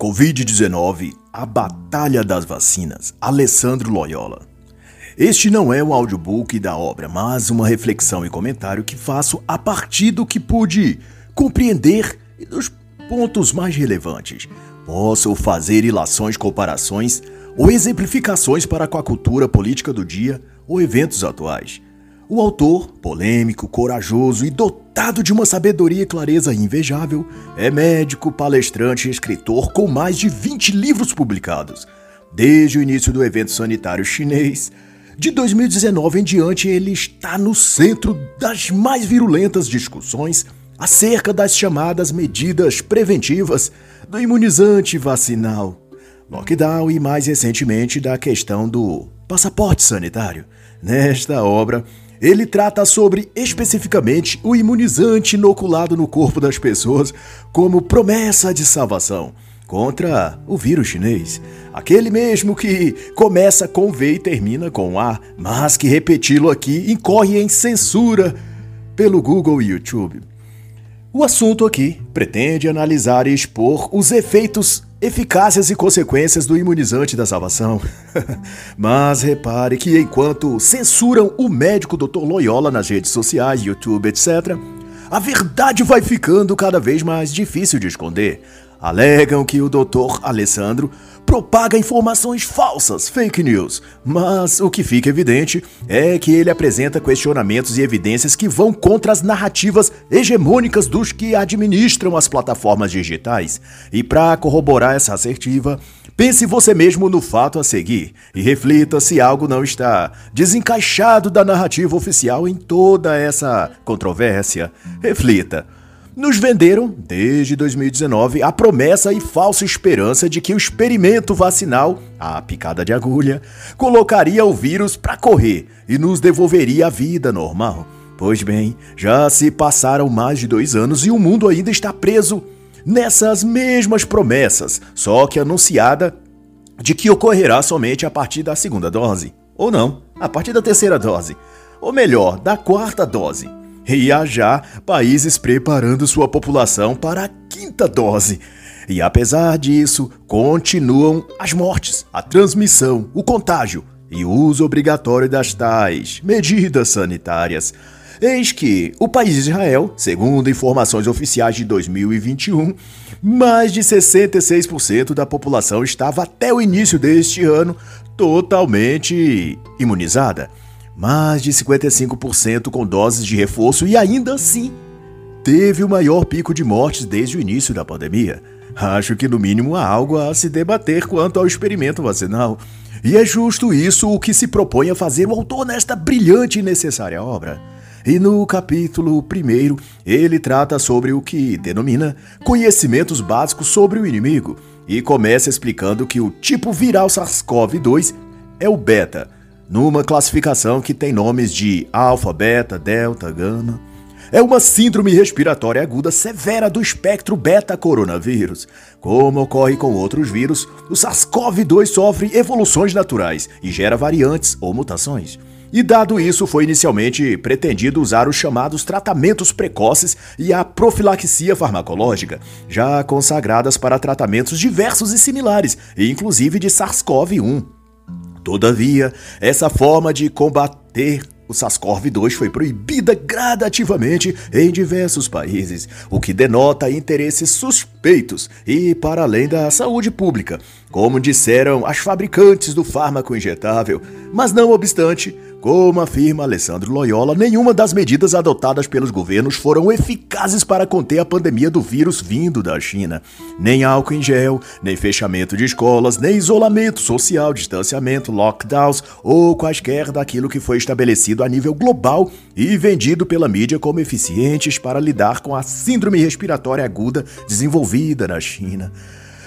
Covid-19, a Batalha das Vacinas, Alessandro Loyola. Este não é um audiobook da obra, mas uma reflexão e comentário que faço a partir do que pude compreender e dos pontos mais relevantes. Posso fazer ilações, comparações ou exemplificações para com a cultura política do dia ou eventos atuais. O autor, polêmico, corajoso e dotado de uma sabedoria e clareza invejável, é médico, palestrante e escritor com mais de 20 livros publicados. Desde o início do evento sanitário chinês, de 2019 em diante, ele está no centro das mais virulentas discussões acerca das chamadas medidas preventivas do imunizante vacinal, lockdown e, mais recentemente, da questão do passaporte sanitário. Nesta obra, ele trata sobre especificamente o imunizante inoculado no corpo das pessoas como promessa de salvação contra o vírus chinês. Aquele mesmo que começa com V e termina com A, mas que repeti-lo aqui incorre em censura pelo Google e YouTube. O assunto aqui pretende analisar e expor os efeitos eficácias e consequências do imunizante da salvação. Mas repare que enquanto censuram o médico Dr. Loyola nas redes sociais, YouTube, etc., a verdade vai ficando cada vez mais difícil de esconder. Alegam que o Dr. Alessandro propaga informações falsas, fake news, mas o que fica evidente é que ele apresenta questionamentos e evidências que vão contra as narrativas hegemônicas dos que administram as plataformas digitais. E para corroborar essa assertiva, pense você mesmo no fato a seguir e reflita se algo não está desencaixado da narrativa oficial em toda essa controvérsia. Reflita. Nos venderam, desde 2019, a promessa e falsa esperança de que o experimento vacinal, a picada de agulha, colocaria o vírus para correr e nos devolveria a vida normal. Pois bem, já se passaram mais de dois anos e o mundo ainda está preso nessas mesmas promessas, só que anunciada de que ocorrerá somente a partir da segunda dose. Ou não, a partir da terceira dose. Ou melhor, da quarta dose e há já países preparando sua população para a quinta dose. E apesar disso, continuam as mortes, a transmissão, o contágio e o uso obrigatório das tais medidas sanitárias. Eis que o país de Israel, segundo informações oficiais de 2021, mais de 66% da população estava até o início deste ano totalmente imunizada mais de 55% com doses de reforço e ainda assim teve o maior pico de mortes desde o início da pandemia. Acho que no mínimo há algo a se debater quanto ao experimento vacinal. E é justo isso o que se propõe a fazer o autor nesta brilhante e necessária obra. E no capítulo 1, ele trata sobre o que denomina conhecimentos básicos sobre o inimigo e começa explicando que o tipo viral SARS-CoV-2 é o beta numa classificação que tem nomes de alfa, beta, delta, gama. É uma síndrome respiratória aguda severa do espectro beta-coronavírus. Como ocorre com outros vírus, o SARS-CoV-2 sofre evoluções naturais e gera variantes ou mutações. E dado isso, foi inicialmente pretendido usar os chamados tratamentos precoces e a profilaxia farmacológica, já consagradas para tratamentos diversos e similares, inclusive de SARS-CoV-1. Todavia, essa forma de combater o SARS-CoV-2 foi proibida gradativamente em diversos países, o que denota interesses suspeitos e para além da saúde pública, como disseram as fabricantes do fármaco injetável. Mas não obstante, como afirma Alessandro Loyola, nenhuma das medidas adotadas pelos governos foram eficazes para conter a pandemia do vírus vindo da China. Nem álcool em gel, nem fechamento de escolas, nem isolamento social, distanciamento, lockdowns ou quaisquer daquilo que foi estabelecido a nível global e vendido pela mídia como eficientes para lidar com a síndrome respiratória aguda desenvolvida na China.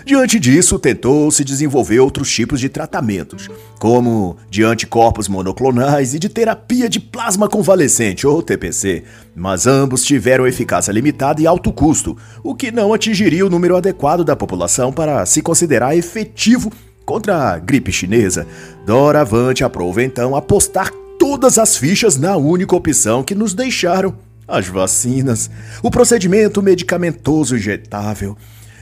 Diante disso, tentou-se desenvolver outros tipos de tratamentos, como de anticorpos monoclonais e de terapia de plasma convalescente, ou TPC, mas ambos tiveram eficácia limitada e alto custo, o que não atingiria o número adequado da população para se considerar efetivo contra a gripe chinesa. Doravante aprova então apostar todas as fichas na única opção que nos deixaram: as vacinas, o procedimento medicamentoso injetável.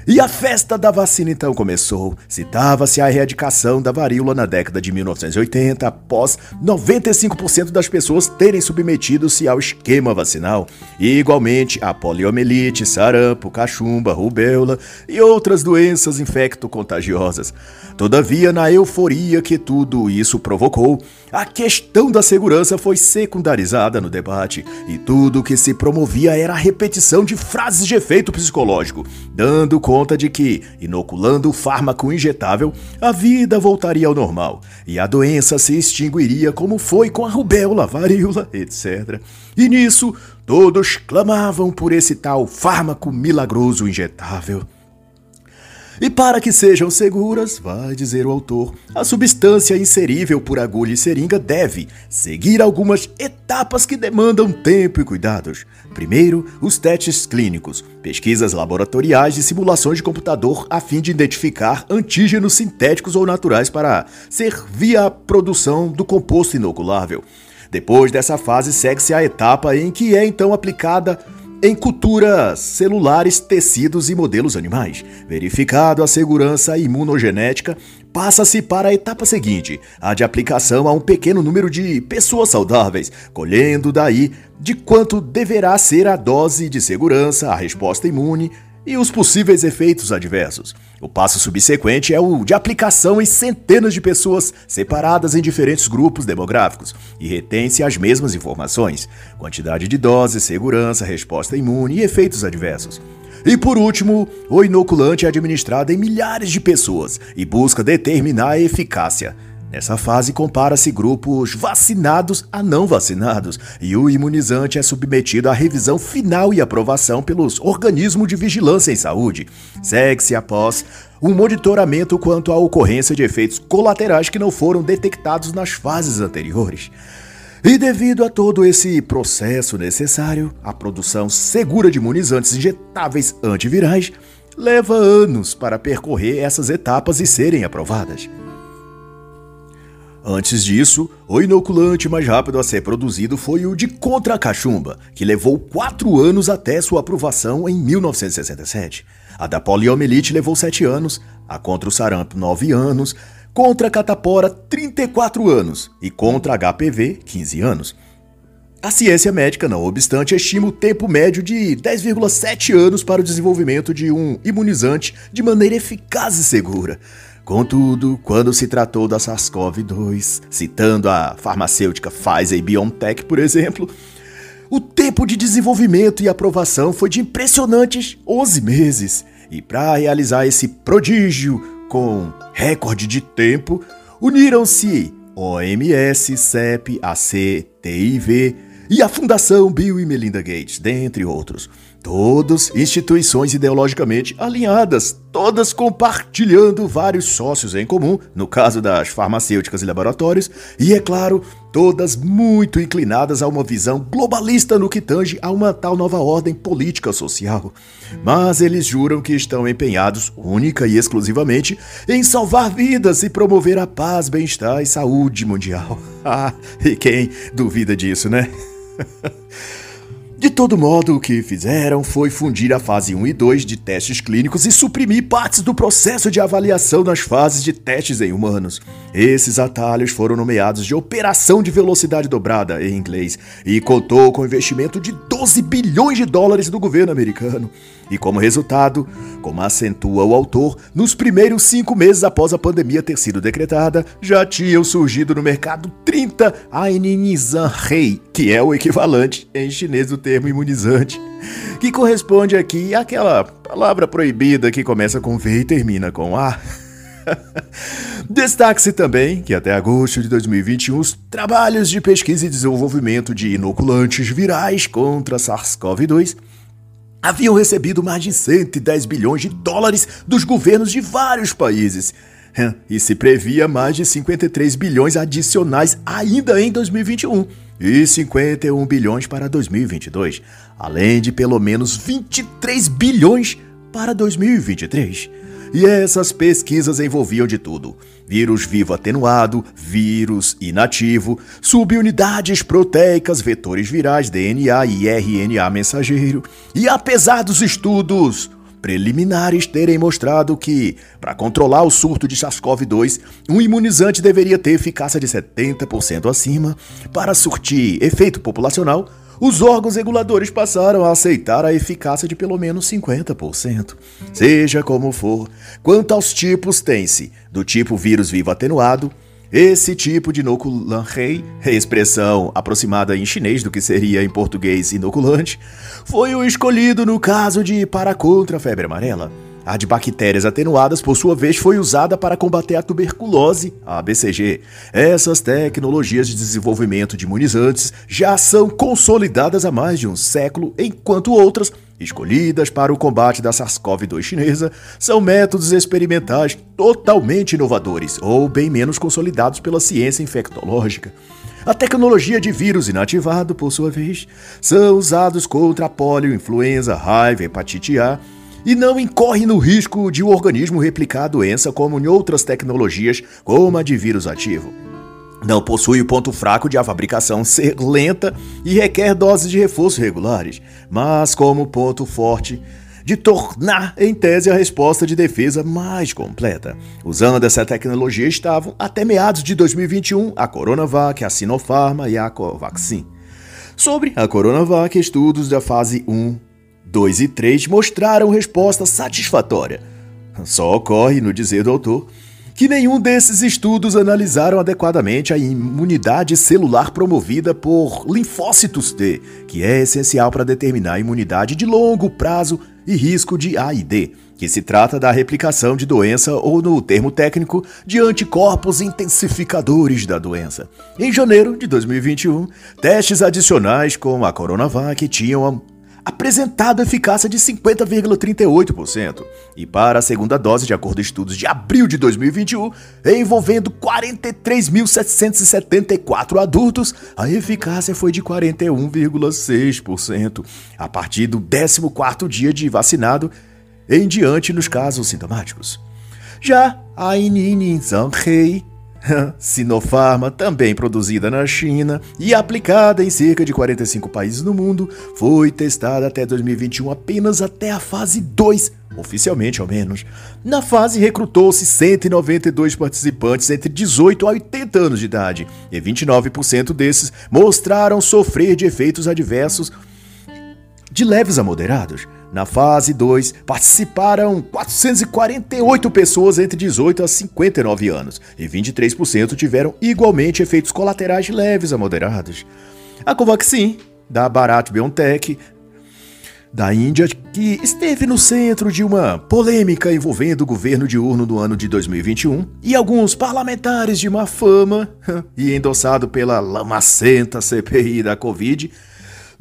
E a festa da vacina então começou. Citava-se a erradicação da varíola na década de 1980, após 95% das pessoas terem submetido-se ao esquema vacinal. E igualmente a poliomielite, sarampo, cachumba, rubéola e outras doenças infecto-contagiosas. Todavia, na euforia que tudo isso provocou, a questão da segurança foi secundarizada no debate e tudo que se promovia era a repetição de frases de efeito psicológico, dando conta de que, inoculando o fármaco injetável, a vida voltaria ao normal e a doença se extinguiria como foi com a rubéola, varíola, etc. E nisso, todos clamavam por esse tal fármaco milagroso injetável. E para que sejam seguras, vai dizer o autor, a substância inserível por agulha e seringa deve seguir algumas etapas que demandam tempo e cuidados. Primeiro, os testes clínicos, pesquisas laboratoriais e simulações de computador a fim de identificar antígenos sintéticos ou naturais para servir à produção do composto inoculável. Depois dessa fase, segue-se a etapa em que é então aplicada em culturas celulares, tecidos e modelos animais. Verificado a segurança imunogenética, passa-se para a etapa seguinte, a de aplicação a um pequeno número de pessoas saudáveis, colhendo daí de quanto deverá ser a dose de segurança, a resposta imune e os possíveis efeitos adversos. O passo subsequente é o de aplicação em centenas de pessoas separadas em diferentes grupos demográficos e retém-se as mesmas informações: quantidade de doses, segurança, resposta imune e efeitos adversos. E por último, o inoculante é administrado em milhares de pessoas e busca determinar a eficácia. Nessa fase, compara-se grupos vacinados a não vacinados e o imunizante é submetido à revisão final e aprovação pelos organismos de vigilância em saúde. Segue-se após um monitoramento quanto à ocorrência de efeitos colaterais que não foram detectados nas fases anteriores. E devido a todo esse processo necessário, a produção segura de imunizantes injetáveis antivirais leva anos para percorrer essas etapas e serem aprovadas. Antes disso, o inoculante mais rápido a ser produzido foi o de contra a cachumba, que levou quatro anos até sua aprovação em 1967. A da poliomielite levou sete anos, a contra o sarampo nove anos, contra a catapora 34 anos e contra a HPV 15 anos. A ciência médica, não obstante, estima o tempo médio de 10,7 anos para o desenvolvimento de um imunizante de maneira eficaz e segura. Contudo, quando se tratou da SARS-CoV-2, citando a farmacêutica Pfizer e BioNTech, por exemplo, o tempo de desenvolvimento e aprovação foi de impressionantes 11 meses. E para realizar esse prodígio com recorde de tempo, uniram-se OMS, CEP, AC, TIV e a Fundação Bill e Melinda Gates, dentre outros. Todas instituições ideologicamente alinhadas, todas compartilhando vários sócios em comum, no caso das farmacêuticas e laboratórios, e é claro, todas muito inclinadas a uma visão globalista no que tange a uma tal nova ordem política social. Mas eles juram que estão empenhados única e exclusivamente em salvar vidas e promover a paz, bem-estar e saúde mundial. Ah, e quem duvida disso, né? De todo modo, o que fizeram foi fundir a fase 1 e 2 de testes clínicos e suprimir partes do processo de avaliação nas fases de testes em humanos. Esses atalhos foram nomeados de Operação de Velocidade Dobrada, em inglês, e contou com investimento de 12 bilhões de dólares do governo americano. E como resultado, como acentua o autor, nos primeiros cinco meses após a pandemia ter sido decretada, já tinham surgido no mercado 30 Ainizanrei, que é o equivalente em chinês do termo imunizante, que corresponde aqui àquela palavra proibida que começa com V e termina com A. Destaque-se também que até agosto de 2021 os trabalhos de pesquisa e desenvolvimento de inoculantes virais contra SARS-CoV-2 haviam recebido mais de 110 bilhões de dólares dos governos de vários países. E se previa mais de 53 bilhões adicionais ainda em 2021 e 51 bilhões para 2022, além de pelo menos 23 bilhões para 2023. E essas pesquisas envolviam de tudo: vírus vivo atenuado, vírus inativo, subunidades proteicas, vetores virais, DNA e RNA mensageiro. E apesar dos estudos preliminares terem mostrado que, para controlar o surto de SARS-CoV-2, um imunizante deveria ter eficácia de 70% acima. Para surtir efeito populacional, os órgãos reguladores passaram a aceitar a eficácia de pelo menos 50%. Seja como for, quanto aos tipos, tem-se do tipo vírus vivo atenuado, esse tipo de inoculant-rei, expressão aproximada em chinês do que seria em português inoculante, foi o escolhido no caso de para contra a febre amarela. A de bactérias atenuadas, por sua vez, foi usada para combater a tuberculose, a BCG. Essas tecnologias de desenvolvimento de imunizantes já são consolidadas há mais de um século, enquanto outras escolhidas para o combate da SARS-CoV-2 chinesa, são métodos experimentais totalmente inovadores ou bem menos consolidados pela ciência infectológica. A tecnologia de vírus inativado, por sua vez, são usados contra a polio, influenza, raiva, hepatite A e não incorre no risco de o organismo replicar a doença como em outras tecnologias, como a de vírus ativo. Não possui o ponto fraco de a fabricação ser lenta e requer doses de reforço regulares, mas como ponto forte de tornar, em tese, a resposta de defesa mais completa. Usando essa tecnologia estavam, até meados de 2021, a Coronavac, a Sinopharma e a Covaxin. Sobre a Coronavac, estudos da fase 1, 2 e 3 mostraram resposta satisfatória. Só ocorre, no dizer do autor, que nenhum desses estudos analisaram adequadamente a imunidade celular promovida por linfócitos T, que é essencial para determinar a imunidade de longo prazo e risco de AID, que se trata da replicação de doença ou, no termo técnico, de anticorpos intensificadores da doença. Em janeiro de 2021, testes adicionais com a Coronavac tinham apresentado eficácia de 50,38%. E para a segunda dose, de acordo com estudos de abril de 2021, envolvendo 43.774 adultos, a eficácia foi de 41,6% a partir do 14º dia de vacinado em diante nos casos sintomáticos. Já a Ininizanrei Sinopharma, também produzida na China e aplicada em cerca de 45 países no mundo, foi testada até 2021 apenas até a fase 2, oficialmente ao menos. Na fase recrutou-se 192 participantes entre 18 a 80 anos de idade, e 29% desses mostraram sofrer de efeitos adversos de leves a moderados. Na fase 2, participaram 448 pessoas entre 18 a 59 anos, e 23% tiveram igualmente efeitos colaterais leves a moderados. A Covaxin, da Bharat Biotech, da Índia, que esteve no centro de uma polêmica envolvendo o governo diurno no ano de 2021 e alguns parlamentares de má fama, e endossado pela lamacenta CPI da Covid,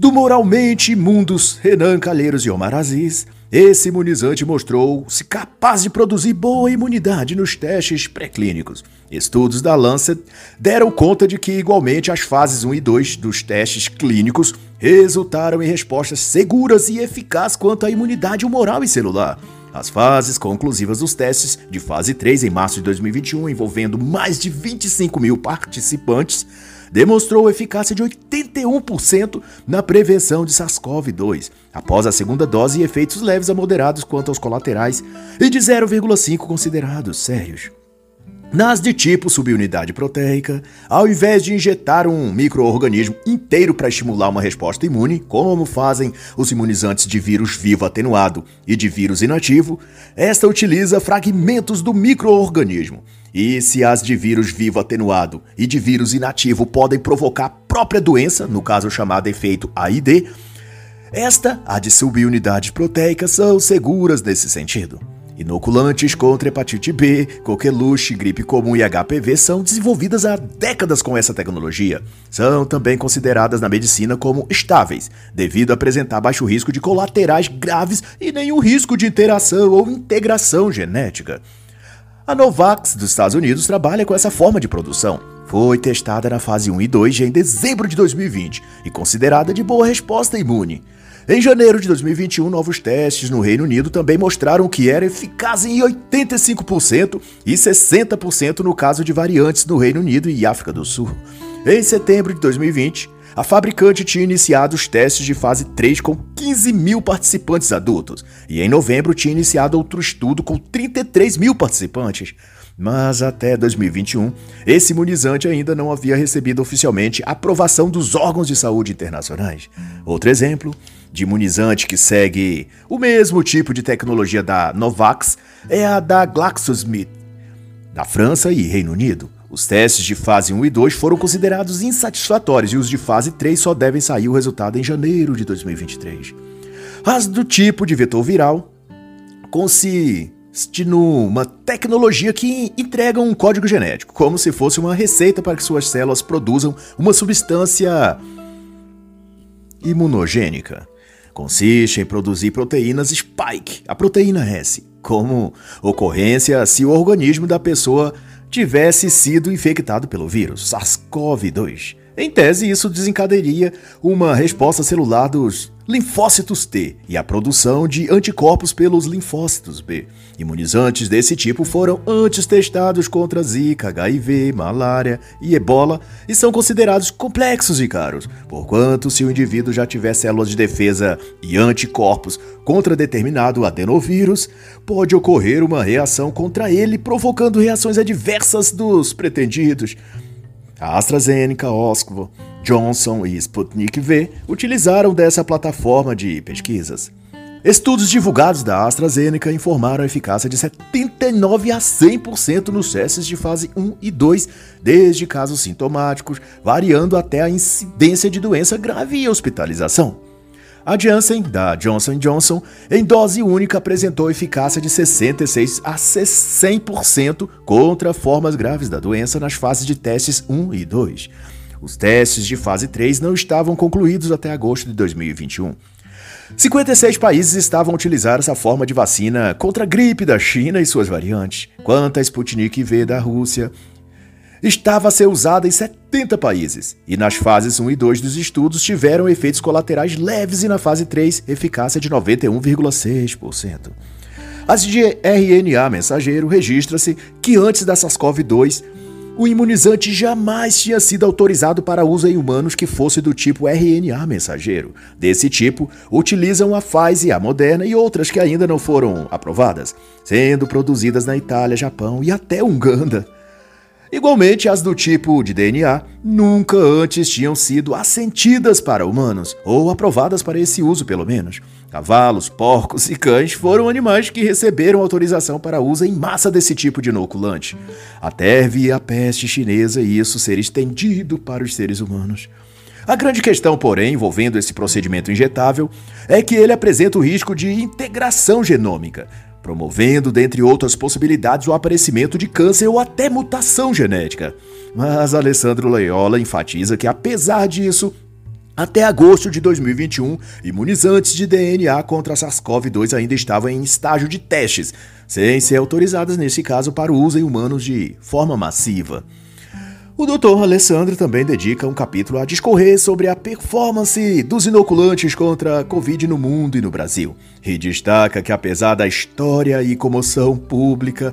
do moralmente imundos Renan Calheiros e Omar Aziz, esse imunizante mostrou-se capaz de produzir boa imunidade nos testes pré-clínicos. Estudos da Lancet deram conta de que, igualmente, as fases 1 e 2 dos testes clínicos resultaram em respostas seguras e eficazes quanto à imunidade humoral e celular. As fases conclusivas dos testes de fase 3 em março de 2021, envolvendo mais de 25 mil participantes, demonstrou eficácia de 81% na prevenção de SARS-CoV-2, após a segunda dose e efeitos leves a moderados quanto aos colaterais, e de 0,5 considerados sérios. Nas de tipo subunidade proteica, ao invés de injetar um microorganismo inteiro para estimular uma resposta imune, como fazem os imunizantes de vírus vivo atenuado e de vírus inativo, esta utiliza fragmentos do microorganismo. E se as de vírus vivo atenuado e de vírus inativo podem provocar a própria doença, no caso chamado efeito AID, esta, a de subunidades proteicas, são seguras nesse sentido. Inoculantes contra hepatite B, coqueluche, gripe comum e HPV são desenvolvidas há décadas com essa tecnologia. São também consideradas na medicina como estáveis, devido a apresentar baixo risco de colaterais graves e nenhum risco de interação ou integração genética. A Novax dos Estados Unidos trabalha com essa forma de produção. Foi testada na fase 1 e 2 já em dezembro de 2020 e considerada de boa resposta imune. Em janeiro de 2021, novos testes no Reino Unido também mostraram que era eficaz em 85% e 60% no caso de variantes no Reino Unido e África do Sul. Em setembro de 2020, a fabricante tinha iniciado os testes de fase 3 com 15 mil participantes adultos, e em novembro tinha iniciado outro estudo com 33 mil participantes. Mas até 2021, esse imunizante ainda não havia recebido oficialmente aprovação dos órgãos de saúde internacionais. Outro exemplo de imunizante que segue o mesmo tipo de tecnologia da Novax é a da GlaxoSmith, da França e Reino Unido. Os testes de fase 1 e 2 foram considerados insatisfatórios e os de fase 3 só devem sair o resultado em janeiro de 2023. As do tipo de vetor viral consiste numa tecnologia que entrega um código genético, como se fosse uma receita para que suas células produzam uma substância imunogênica. Consiste em produzir proteínas spike, a proteína S, como ocorrência se o organismo da pessoa tivesse sido infectado pelo vírus SARS-CoV-2. Em tese, isso desencadearia uma resposta celular dos linfócitos T e a produção de anticorpos pelos linfócitos B. Imunizantes desse tipo foram antes testados contra Zika, HIV, malária e ebola e são considerados complexos e caros, porquanto se o indivíduo já tiver células de defesa e anticorpos contra determinado adenovírus, pode ocorrer uma reação contra ele, provocando reações adversas dos pretendidos. A AstraZeneca, Oxford, Johnson e Sputnik V utilizaram dessa plataforma de pesquisas. Estudos divulgados da AstraZeneca informaram a eficácia de 79 a 100% nos testes de fase 1 e 2, desde casos sintomáticos, variando até a incidência de doença grave e hospitalização. A Janssen, da Johnson Johnson, em dose única apresentou eficácia de 66 a 100% contra formas graves da doença nas fases de testes 1 e 2. Os testes de fase 3 não estavam concluídos até agosto de 2021. 56 países estavam a utilizar essa forma de vacina contra a gripe da China e suas variantes, quanto a Sputnik V da Rússia estava a ser usada em 70 países, e nas fases 1 e 2 dos estudos tiveram efeitos colaterais leves e na fase 3, eficácia de 91,6%. As de RNA mensageiro registra-se que antes da SARS-CoV-2, o imunizante jamais tinha sido autorizado para uso em humanos que fosse do tipo RNA mensageiro. Desse tipo, utilizam a Pfizer, a Moderna e outras que ainda não foram aprovadas, sendo produzidas na Itália, Japão e até Uganda. Igualmente, as do tipo de DNA nunca antes tinham sido assentidas para humanos, ou aprovadas para esse uso, pelo menos. Cavalos, porcos e cães foram animais que receberam autorização para uso em massa desse tipo de inoculante, até vir a peste chinesa e isso ser estendido para os seres humanos. A grande questão, porém, envolvendo esse procedimento injetável é que ele apresenta o risco de integração genômica, promovendo, dentre outras possibilidades, o aparecimento de câncer ou até mutação genética. Mas Alessandro Loyola enfatiza que, apesar disso, até agosto de 2021, imunizantes de DNA contra SARS-CoV-2 ainda estavam em estágio de testes, sem ser autorizadas nesse caso para o uso em humanos de forma massiva. O Dr. Alessandro também dedica um capítulo a discorrer sobre a performance dos inoculantes contra a Covid no mundo e no Brasil. E destaca que, apesar da história e comoção pública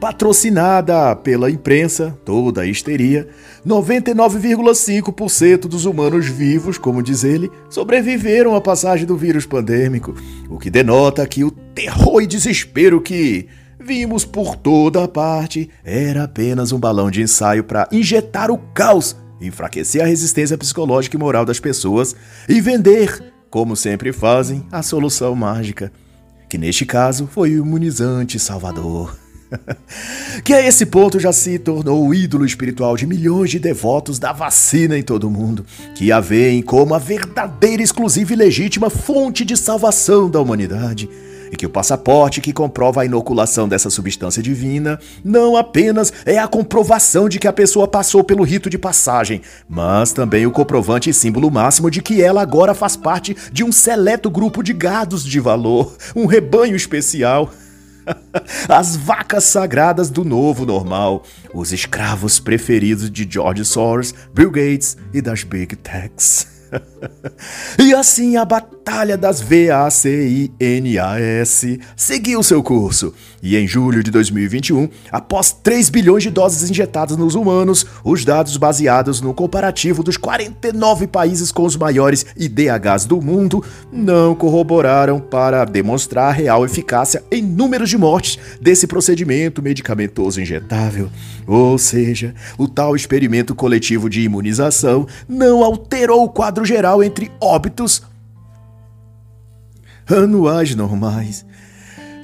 patrocinada pela imprensa, toda a histeria, 99,5% dos humanos vivos, como diz ele, sobreviveram à passagem do vírus pandêmico, o que denota que o terror e desespero que vimos por toda parte era apenas um balão de ensaio para injetar o caos, enfraquecer a resistência psicológica e moral das pessoas e vender, como sempre fazem, a solução mágica, que neste caso foi o imunizante salvador. que a esse ponto já se tornou o ídolo espiritual de milhões de devotos da vacina em todo o mundo, que a veem como a verdadeira, exclusiva e legítima fonte de salvação da humanidade e que o passaporte que comprova a inoculação dessa substância divina não apenas é a comprovação de que a pessoa passou pelo rito de passagem, mas também o comprovante e símbolo máximo de que ela agora faz parte de um seleto grupo de gados de valor, um rebanho especial. As vacas sagradas do novo normal, os escravos preferidos de George Soros, Bill Gates e das Big Techs. e assim a batalha das VACINAS seguiu seu curso. E em julho de 2021, após 3 bilhões de doses injetadas nos humanos, os dados baseados no comparativo dos 49 países com os maiores IDHs do mundo não corroboraram para demonstrar real eficácia em números de mortes desse procedimento medicamentoso injetável. Ou seja, o tal experimento coletivo de imunização não alterou o quadro geral entre óbitos anuais normais.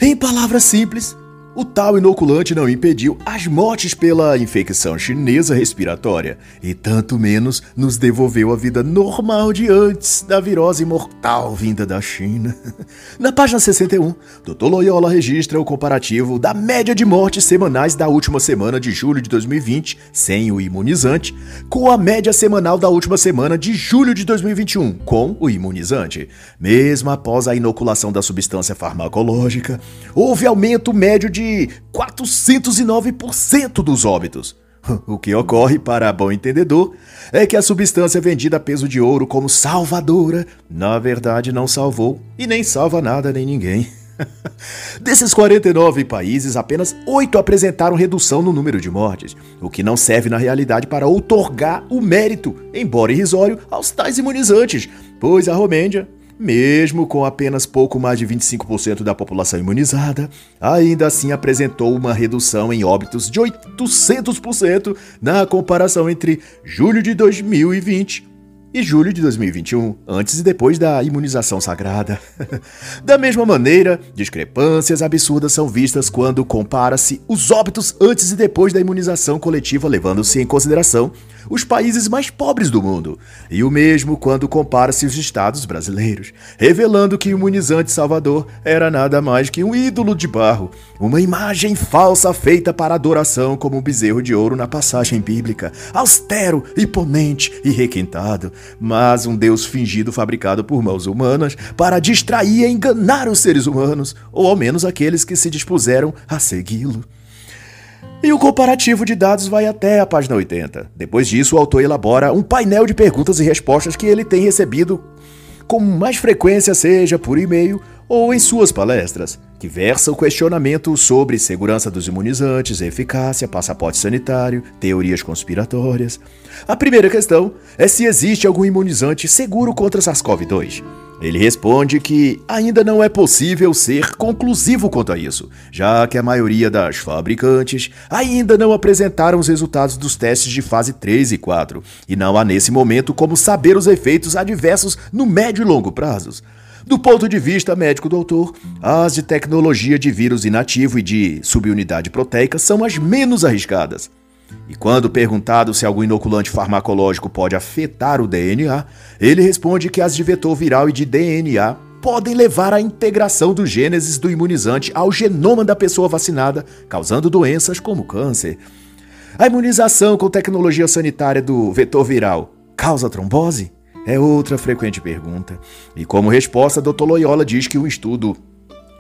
Em palavras simples, o tal inoculante não impediu as mortes pela infecção chinesa respiratória e tanto menos nos devolveu a vida normal de antes da virose mortal vinda da China. Na página 61, Dr. Loyola registra o comparativo da média de mortes semanais da última semana de julho de 2020 sem o imunizante com a média semanal da última semana de julho de 2021 com o imunizante. Mesmo após a inoculação da substância farmacológica, houve aumento médio de de 409% dos óbitos. O que ocorre, para bom entendedor, é que a substância vendida a peso de ouro como salvadora, na verdade não salvou e nem salva nada nem ninguém. Desses 49 países, apenas 8 apresentaram redução no número de mortes, o que não serve na realidade para outorgar o mérito, embora irrisório, aos tais imunizantes, pois a Romênia mesmo com apenas pouco mais de 25% da população imunizada, ainda assim apresentou uma redução em óbitos de 800% na comparação entre julho de 2020 e julho de 2021, antes e depois da imunização sagrada. da mesma maneira, discrepâncias absurdas são vistas quando compara-se os óbitos antes e depois da imunização coletiva, levando-se em consideração os países mais pobres do mundo, e o mesmo quando compara-se os estados brasileiros, revelando que o imunizante Salvador era nada mais que um ídolo de barro, uma imagem falsa feita para adoração como um bezerro de ouro na passagem bíblica, austero, imponente e requintado, mas um Deus fingido fabricado por mãos humanas para distrair e enganar os seres humanos, ou ao menos aqueles que se dispuseram a segui-lo. E o comparativo de dados vai até a página 80. Depois disso, o autor elabora um painel de perguntas e respostas que ele tem recebido com mais frequência, seja por e-mail ou em suas palestras, que versa o questionamento sobre segurança dos imunizantes, eficácia, passaporte sanitário, teorias conspiratórias. A primeira questão é se existe algum imunizante seguro contra SARS-CoV-2. Ele responde que ainda não é possível ser conclusivo quanto a isso, já que a maioria das fabricantes ainda não apresentaram os resultados dos testes de fase 3 e 4, e não há nesse momento como saber os efeitos adversos no médio e longo prazos. Do ponto de vista médico do autor, as de tecnologia de vírus inativo e de subunidade proteica são as menos arriscadas. E quando perguntado se algum inoculante farmacológico pode afetar o DNA, ele responde que as de vetor viral e de DNA podem levar à integração dos gêneses do imunizante ao genoma da pessoa vacinada, causando doenças como câncer. A imunização com tecnologia sanitária do vetor viral causa trombose? É outra frequente pergunta. E como resposta, Dr. Loyola diz que um estudo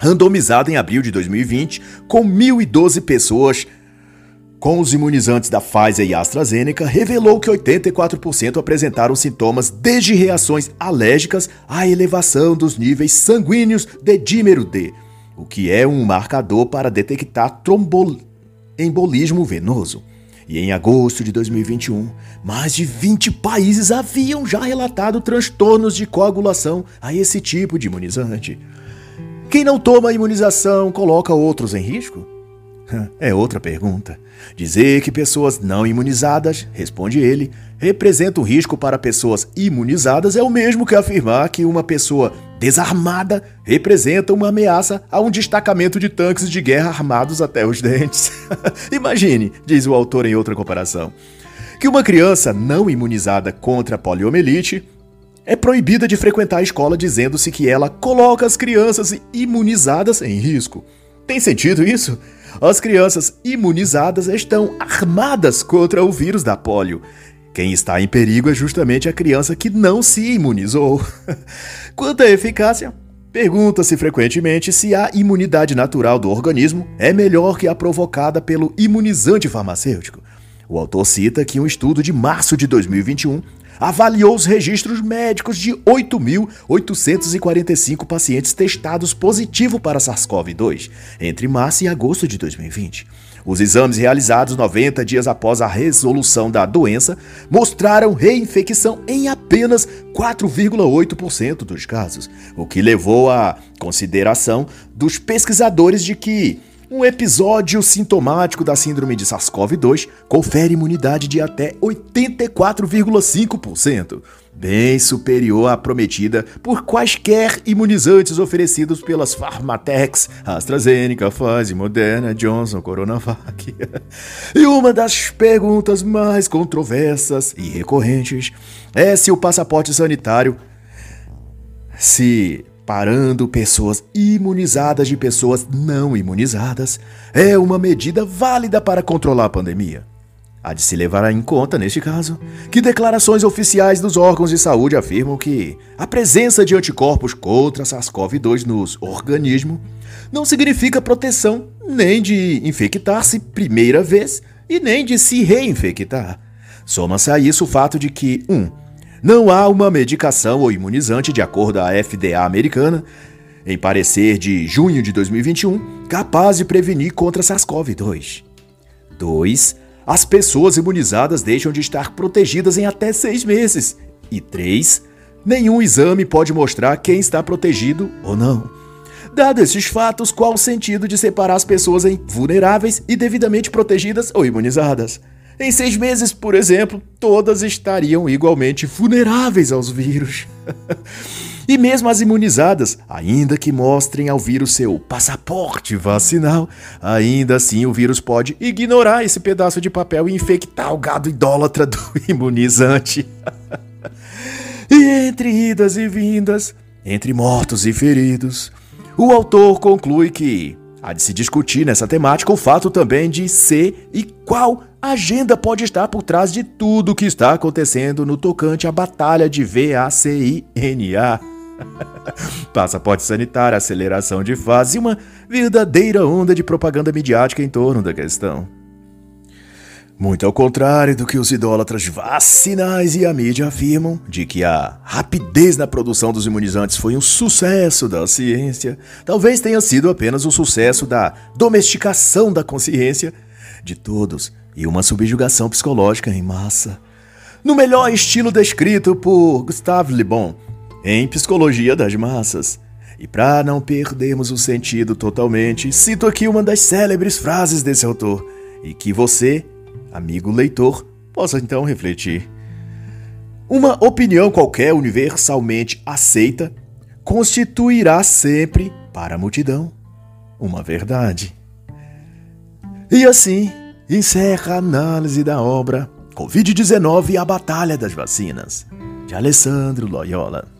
randomizado em abril de 2020 com 1.012 pessoas com os imunizantes da Pfizer e AstraZeneca revelou que 84% apresentaram sintomas desde reações alérgicas à elevação dos níveis sanguíneos de dímero D, o que é um marcador para detectar tromboembolismo venoso. E em agosto de 2021, mais de 20 países haviam já relatado transtornos de coagulação a esse tipo de imunizante. Quem não toma a imunização coloca outros em risco? É outra pergunta. Dizer que pessoas não imunizadas, responde ele, representa um risco para pessoas imunizadas é o mesmo que afirmar que uma pessoa desarmada representa uma ameaça a um destacamento de tanques de guerra armados até os dentes. Imagine, diz o autor em outra comparação, que uma criança não imunizada contra a poliomielite é proibida de frequentar a escola dizendo-se que ela coloca as crianças imunizadas em risco. Tem sentido isso? As crianças imunizadas estão armadas contra o vírus da polio. Quem está em perigo é justamente a criança que não se imunizou. Quanto à eficácia, pergunta-se frequentemente se a imunidade natural do organismo é melhor que a provocada pelo imunizante farmacêutico. O autor cita que um estudo de março de 2021 avaliou os registros médicos de 8.845 pacientes testados positivo para SARS-CoV-2 entre março e agosto de 2020. Os exames realizados 90 dias após a resolução da doença mostraram reinfecção em apenas 4,8% dos casos, o que levou à consideração dos pesquisadores de que um episódio sintomático da síndrome de SARS-CoV-2 confere imunidade de até 84,5%, bem superior à prometida por quaisquer imunizantes oferecidos pelas Pharmatex, AstraZeneca, Pfizer, Moderna, Johnson, Coronavac. e uma das perguntas mais controversas e recorrentes é se o passaporte sanitário se parando pessoas imunizadas de pessoas não imunizadas, é uma medida válida para controlar a pandemia. Há de se levar em conta, neste caso, que declarações oficiais dos órgãos de saúde afirmam que a presença de anticorpos contra SARS-CoV-2 nos organismos não significa proteção nem de infectar-se primeira vez e nem de se reinfectar. Soma-se a isso o fato de que 1. Um, não há uma medicação ou imunizante, de acordo à FDA americana, em parecer de junho de 2021, capaz de prevenir contra SARS-CoV-2. 2. As pessoas imunizadas deixam de estar protegidas em até seis meses. E 3. Nenhum exame pode mostrar quem está protegido ou não. Dado esses fatos, qual o sentido de separar as pessoas em vulneráveis e devidamente protegidas ou imunizadas? Em seis meses, por exemplo, todas estariam igualmente vulneráveis aos vírus. e mesmo as imunizadas, ainda que mostrem ao vírus seu passaporte vacinal, ainda assim o vírus pode ignorar esse pedaço de papel e infectar o gado idólatra do imunizante. e entre idas e vindas, entre mortos e feridos, o autor conclui que há de se discutir nessa temática o fato também de ser e qual agenda pode estar por trás de tudo o que está acontecendo no tocante à batalha de VACINA. Passaporte sanitário, aceleração de fase e uma verdadeira onda de propaganda midiática em torno da questão. Muito ao contrário do que os idólatras vacinais e a mídia afirmam, de que a rapidez na produção dos imunizantes foi um sucesso da ciência, talvez tenha sido apenas um sucesso da domesticação da consciência de todos e uma subjugação psicológica em massa. No melhor estilo descrito por Gustave Le Bon em Psicologia das Massas. E para não perdermos o sentido totalmente, cito aqui uma das célebres frases desse autor e que você, amigo leitor, possa então refletir. Uma opinião qualquer universalmente aceita constituirá sempre para a multidão uma verdade. E assim, encerra a análise da obra Covid-19 e a Batalha das Vacinas, de Alessandro Loyola.